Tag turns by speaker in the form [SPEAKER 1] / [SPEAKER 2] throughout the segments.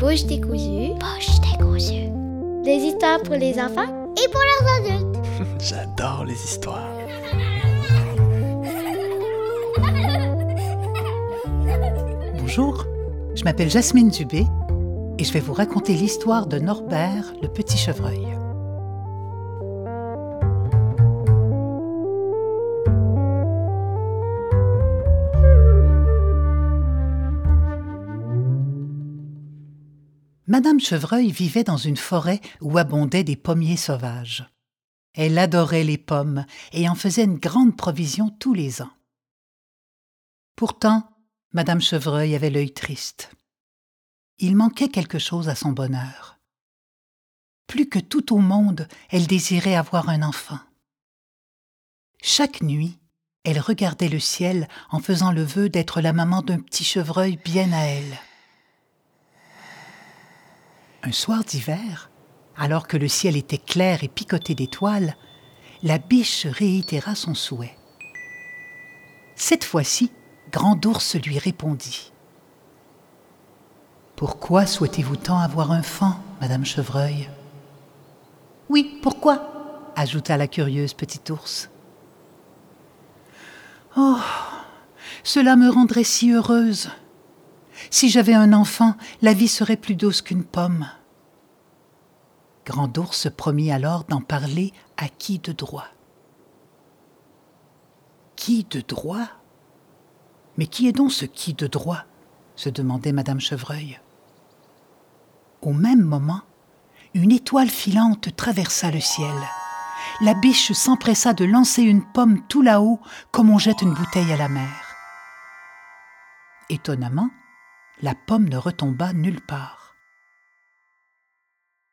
[SPEAKER 1] Bouche décousue.
[SPEAKER 2] Poche décousue.
[SPEAKER 1] Des histoires pour les enfants
[SPEAKER 2] Et pour leurs adultes.
[SPEAKER 3] J'adore les histoires.
[SPEAKER 4] Bonjour, je m'appelle Jasmine Dubé et je vais vous raconter l'histoire de Norbert le petit chevreuil. Madame Chevreuil vivait dans une forêt où abondaient des pommiers sauvages. Elle adorait les pommes et en faisait une grande provision tous les ans. Pourtant, Madame Chevreuil avait l'œil triste. Il manquait quelque chose à son bonheur. Plus que tout au monde, elle désirait avoir un enfant. Chaque nuit, elle regardait le ciel en faisant le vœu d'être la maman d'un petit chevreuil bien à elle. Un soir d'hiver, alors que le ciel était clair et picoté d'étoiles, la biche réitéra son souhait. Cette fois-ci, Grand Ours lui répondit. Pourquoi souhaitez-vous tant avoir un fan, Madame Chevreuil? Oui, pourquoi? ajouta la curieuse petite ours. Oh, cela me rendrait si heureuse. Si j'avais un enfant, la vie serait plus douce qu'une pomme. Grand ours promit alors d'en parler à qui de droit? Qui de droit? Mais qui est donc ce qui de droit? se demandait Madame Chevreuil. Au même moment, une étoile filante traversa le ciel. La biche s'empressa de lancer une pomme tout là-haut comme on jette une bouteille à la mer. Étonnamment, la pomme ne retomba nulle part.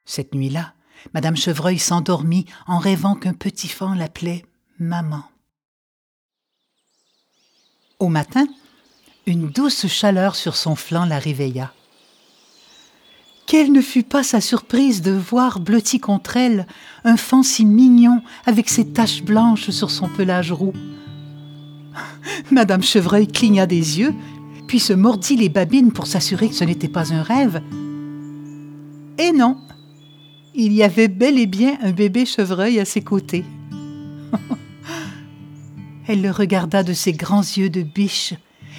[SPEAKER 4] Cette nuit-là, Madame Chevreuil s'endormit en rêvant qu'un petit fan l'appelait maman. Au matin, une douce chaleur sur son flanc la réveilla. Quelle ne fut pas sa surprise de voir blotti contre elle un fan si mignon avec ses taches blanches sur son pelage roux. Madame Chevreuil cligna des yeux, puis se mordit les babines pour s'assurer que ce n'était pas un rêve. Et non, il y avait bel et bien un bébé chevreuil à ses côtés. elle le regarda de ses grands yeux de biche,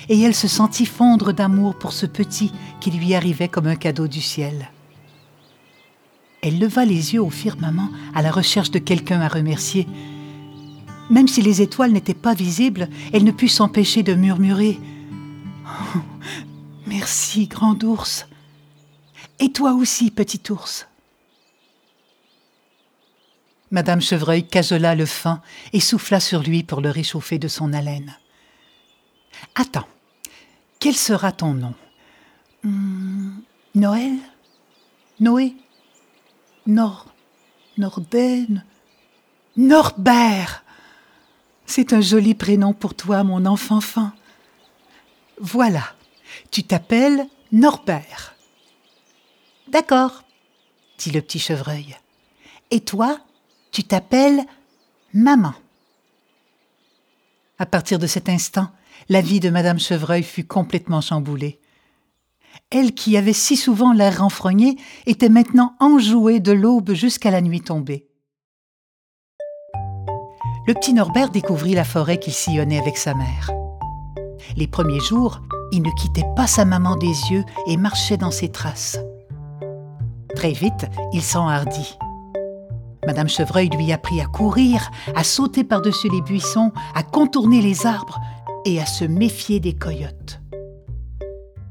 [SPEAKER 4] et elle se sentit fondre d'amour pour ce petit qui lui arrivait comme un cadeau du ciel. Elle leva les yeux au firmament à la recherche de quelqu'un à remercier. Même si les étoiles n'étaient pas visibles, elle ne put s'empêcher de murmurer Merci, grand ours. Et toi aussi, petit ours. Madame Chevreuil cajola le fin et souffla sur lui pour le réchauffer de son haleine. Attends, quel sera ton nom? Hum, Noël? Noé? Nor. Norden Norbert C'est un joli prénom pour toi, mon enfant fin. Voilà, tu t'appelles Norbert. D'accord, dit le petit chevreuil. Et toi, tu t'appelles maman. À partir de cet instant, la vie de Madame Chevreuil fut complètement chamboulée. Elle qui avait si souvent l'air renfrogné était maintenant enjouée de l'aube jusqu'à la nuit tombée. Le petit Norbert découvrit la forêt qu'il sillonnait avec sa mère. Les premiers jours, il ne quittait pas sa maman des yeux et marchait dans ses traces. Très vite, il s'enhardit. Madame Chevreuil lui apprit à courir, à sauter par-dessus les buissons, à contourner les arbres et à se méfier des coyotes.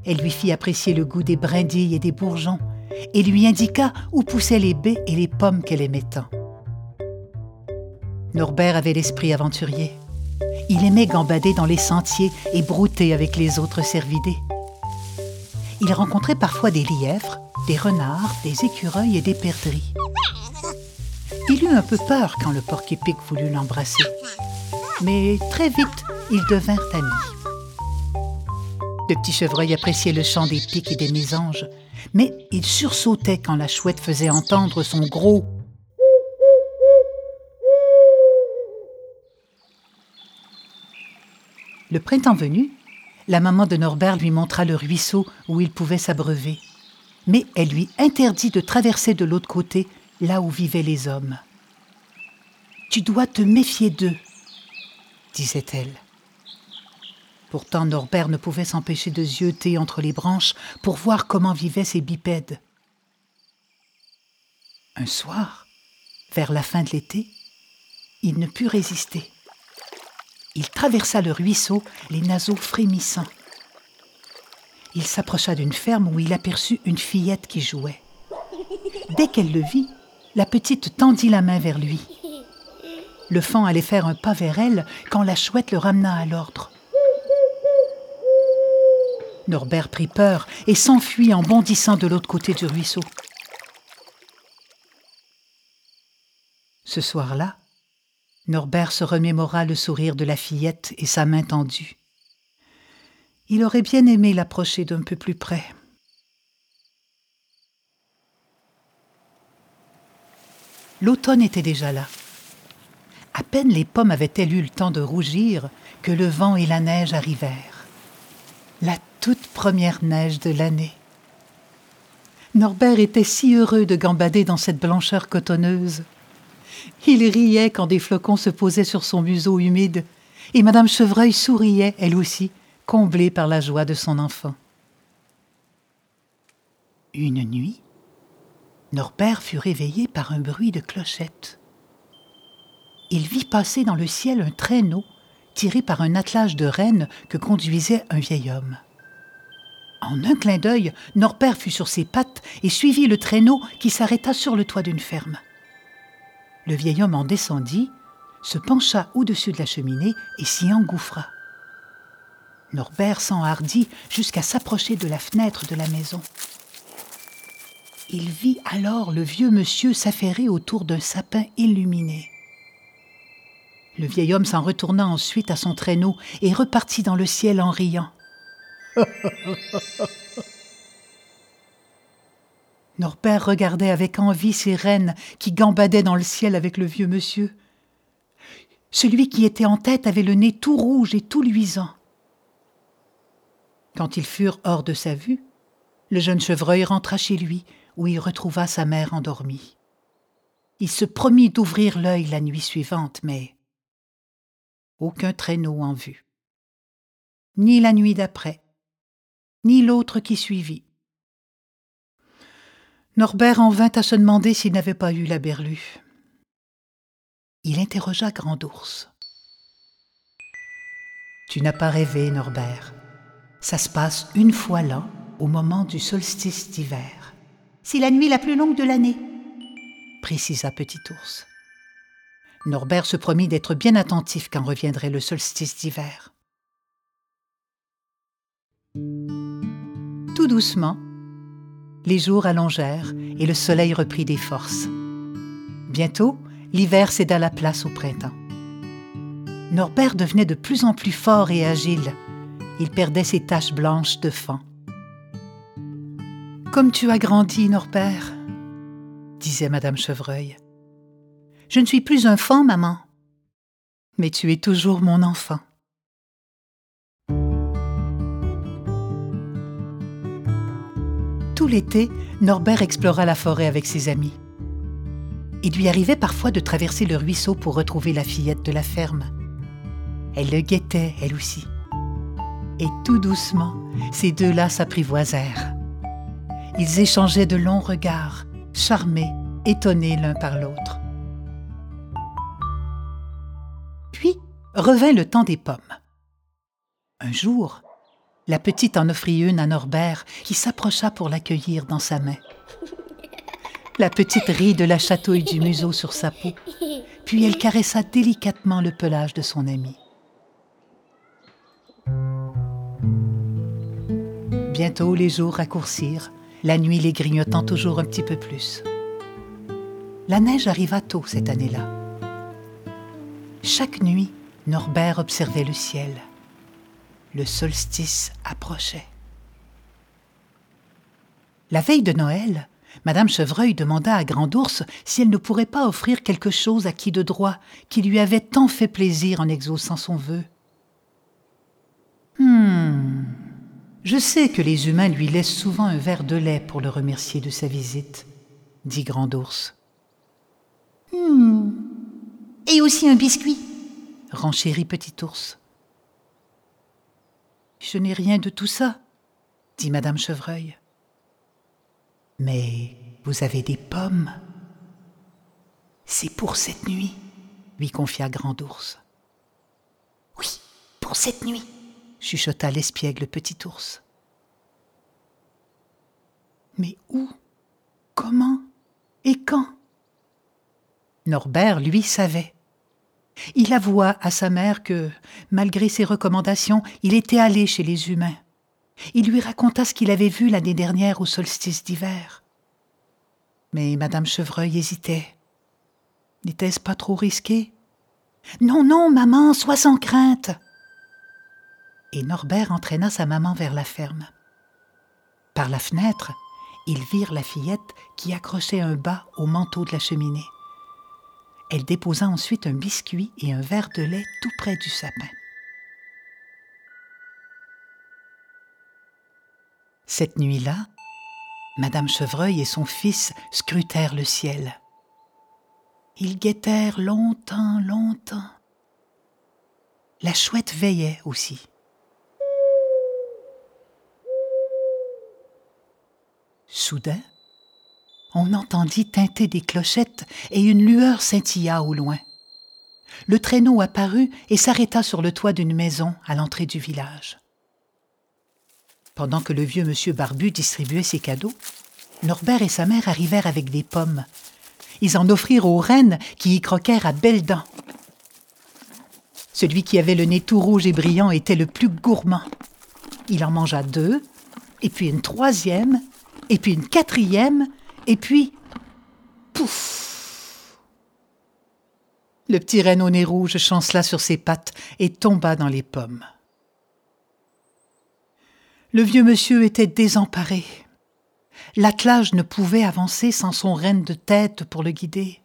[SPEAKER 4] Elle lui fit apprécier le goût des brindilles et des bourgeons et lui indiqua où poussaient les baies et les pommes qu'elle aimait tant. Norbert avait l'esprit aventurier. Il aimait gambader dans les sentiers et brouter avec les autres cervidés. Il rencontrait parfois des lièvres, des renards, des écureuils et des perdrix. Il eut un peu peur quand le porc-épic voulut l'embrasser. Mais très vite, ils devinrent amis. Le petit chevreuil appréciait le chant des pics et des mésanges, mais il sursautait quand la chouette faisait entendre son gros Le printemps venu, la maman de Norbert lui montra le ruisseau où il pouvait s'abreuver. mais elle lui interdit de traverser de l'autre côté, là où vivaient les hommes. Tu dois te méfier d'eux, disait-elle. Pourtant, Norbert ne pouvait s'empêcher de zioter entre les branches pour voir comment vivaient ces bipèdes. Un soir, vers la fin de l'été, il ne put résister. Il traversa le ruisseau, les naseaux frémissants. Il s'approcha d'une ferme où il aperçut une fillette qui jouait. Dès qu'elle le vit, la petite tendit la main vers lui. Le fan allait faire un pas vers elle quand la chouette le ramena à l'ordre. Norbert prit peur et s'enfuit en bondissant de l'autre côté du ruisseau. Ce soir-là, Norbert se remémora le sourire de la fillette et sa main tendue. Il aurait bien aimé l'approcher d'un peu plus près. L'automne était déjà là. À peine les pommes avaient-elles eu le temps de rougir que le vent et la neige arrivèrent. La toute première neige de l'année. Norbert était si heureux de gambader dans cette blancheur cotonneuse. Il riait quand des flocons se posaient sur son museau humide, et Madame Chevreuil souriait, elle aussi, comblée par la joie de son enfant. Une nuit, Norbert fut réveillé par un bruit de clochette. Il vit passer dans le ciel un traîneau tiré par un attelage de rennes que conduisait un vieil homme. En un clin d'œil, Norbert fut sur ses pattes et suivit le traîneau qui s'arrêta sur le toit d'une ferme. Le vieil homme en descendit, se pencha au-dessus de la cheminée et s'y engouffra. Norbert s'enhardit jusqu'à s'approcher de la fenêtre de la maison. Il vit alors le vieux monsieur s'affairer autour d'un sapin illuminé. Le vieil homme s'en retourna ensuite à son traîneau et repartit dans le ciel en riant. Norbert regardait avec envie ces reines qui gambadaient dans le ciel avec le vieux monsieur. Celui qui était en tête avait le nez tout rouge et tout luisant. Quand ils furent hors de sa vue, le jeune chevreuil rentra chez lui, où il retrouva sa mère endormie. Il se promit d'ouvrir l'œil la nuit suivante, mais aucun traîneau en vue. Ni la nuit d'après, ni l'autre qui suivit. Norbert en vint à se demander s'il n'avait pas eu la berlue. Il interrogea Grand Ours. Tu n'as pas rêvé, Norbert. Ça se passe une fois l'an, au moment du solstice d'hiver. C'est la nuit la plus longue de l'année, précisa Petit Ours. Norbert se promit d'être bien attentif quand reviendrait le solstice d'hiver. Tout doucement, les jours allongèrent et le soleil reprit des forces. Bientôt, l'hiver céda la place au printemps. Norbert devenait de plus en plus fort et agile. Il perdait ses taches blanches de fan. Comme tu as grandi, Norbert, disait Madame Chevreuil. Je ne suis plus un fan, maman, mais tu es toujours mon enfant. Tout l'été, Norbert explora la forêt avec ses amis. Il lui arrivait parfois de traverser le ruisseau pour retrouver la fillette de la ferme. Elle le guettait, elle aussi. Et tout doucement, ces deux-là s'apprivoisèrent. Ils échangeaient de longs regards, charmés, étonnés l'un par l'autre. Puis revint le temps des pommes. Un jour, la petite en offrit une à Norbert, qui s'approcha pour l'accueillir dans sa main. La petite rit de la chatouille du museau sur sa peau, puis elle caressa délicatement le pelage de son ami. Bientôt les jours raccourcirent, la nuit les grignotant toujours un petit peu plus. La neige arriva tôt cette année-là. Chaque nuit, Norbert observait le ciel le solstice approchait. La veille de Noël, Madame Chevreuil demanda à Grand Ours si elle ne pourrait pas offrir quelque chose à qui de droit, qui lui avait tant fait plaisir en exaucant son vœu. Hum, Je sais que les humains lui laissent souvent un verre de lait pour le remercier de sa visite, dit Grand Ours.
[SPEAKER 2] Hmm. Et aussi un biscuit,
[SPEAKER 4] renchérit Petit Ours. Je n'ai rien de tout ça, dit Madame Chevreuil. Mais vous avez des pommes. C'est pour cette nuit, lui confia Grand Ours.
[SPEAKER 2] Oui, pour cette nuit,
[SPEAKER 4] chuchota l'espiègle Petit Ours. Mais où Comment Et quand? Norbert, lui, savait. Il avoua à sa mère que, malgré ses recommandations, il était allé chez les humains. Il lui raconta ce qu'il avait vu l'année dernière au solstice d'hiver. Mais Madame Chevreuil hésitait. N'était-ce pas trop risqué? Non, non, maman, sois sans crainte. Et Norbert entraîna sa maman vers la ferme. Par la fenêtre, ils virent la fillette qui accrochait un bas au manteau de la cheminée. Elle déposa ensuite un biscuit et un verre de lait tout près du sapin. Cette nuit-là, Madame Chevreuil et son fils scrutèrent le ciel. Ils guettèrent longtemps, longtemps. La chouette veillait aussi. Soudain, on entendit tinter des clochettes et une lueur scintilla au loin. Le traîneau apparut et s'arrêta sur le toit d'une maison à l'entrée du village. Pendant que le vieux monsieur Barbu distribuait ses cadeaux, Norbert et sa mère arrivèrent avec des pommes. Ils en offrirent aux reines qui y croquèrent à belles dents. Celui qui avait le nez tout rouge et brillant était le plus gourmand. Il en mangea deux, et puis une troisième, et puis une quatrième, et puis... Pouf Le petit renne au nez rouge chancela sur ses pattes et tomba dans les pommes. Le vieux monsieur était désemparé. L'attelage ne pouvait avancer sans son renne de tête pour le guider.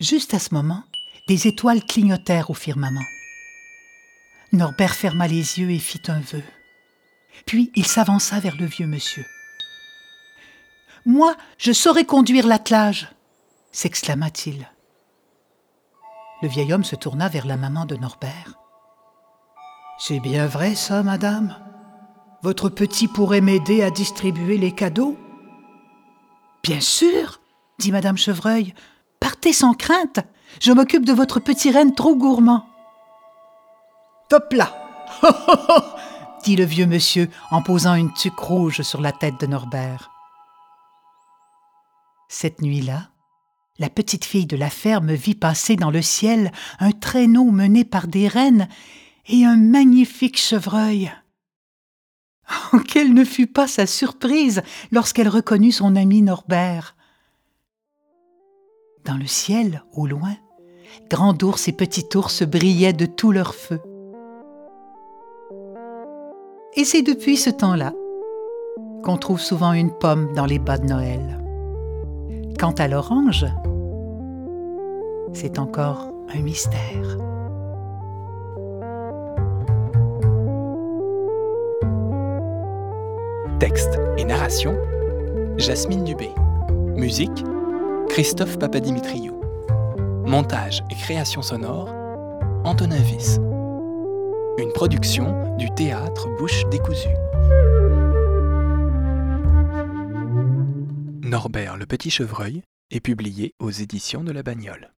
[SPEAKER 4] Juste à ce moment, des étoiles clignotèrent au firmament. Norbert ferma les yeux et fit un vœu. Puis il s'avança vers le vieux monsieur. Moi, je saurais conduire l'attelage s'exclama-t-il. Le vieil homme se tourna vers la maman de Norbert. C'est bien vrai ça, madame? Votre petit pourrait m'aider à distribuer les cadeaux? Bien sûr, dit madame Chevreuil. Partez sans crainte. Je m'occupe de votre petit renne trop gourmand. Top là dit le vieux monsieur en posant une tuque rouge sur la tête de Norbert. Cette nuit-là, la petite fille de la ferme vit passer dans le ciel un traîneau mené par des rennes et un magnifique chevreuil. Oh, quelle ne fut pas sa surprise lorsqu'elle reconnut son ami Norbert. Dans le ciel, au loin, Grand ours et Petit ours brillaient de tout leur feu. Et c'est depuis ce temps-là qu'on trouve souvent une pomme dans les bas de Noël. Quant à l'orange, c'est encore un mystère.
[SPEAKER 3] Texte et narration Jasmine Dubé. Musique Christophe Papadimitriou. Montage et création sonore Antonin Viss. Une production du théâtre Bouche décousue. Norbert le Petit Chevreuil est publié aux éditions de la Bagnole.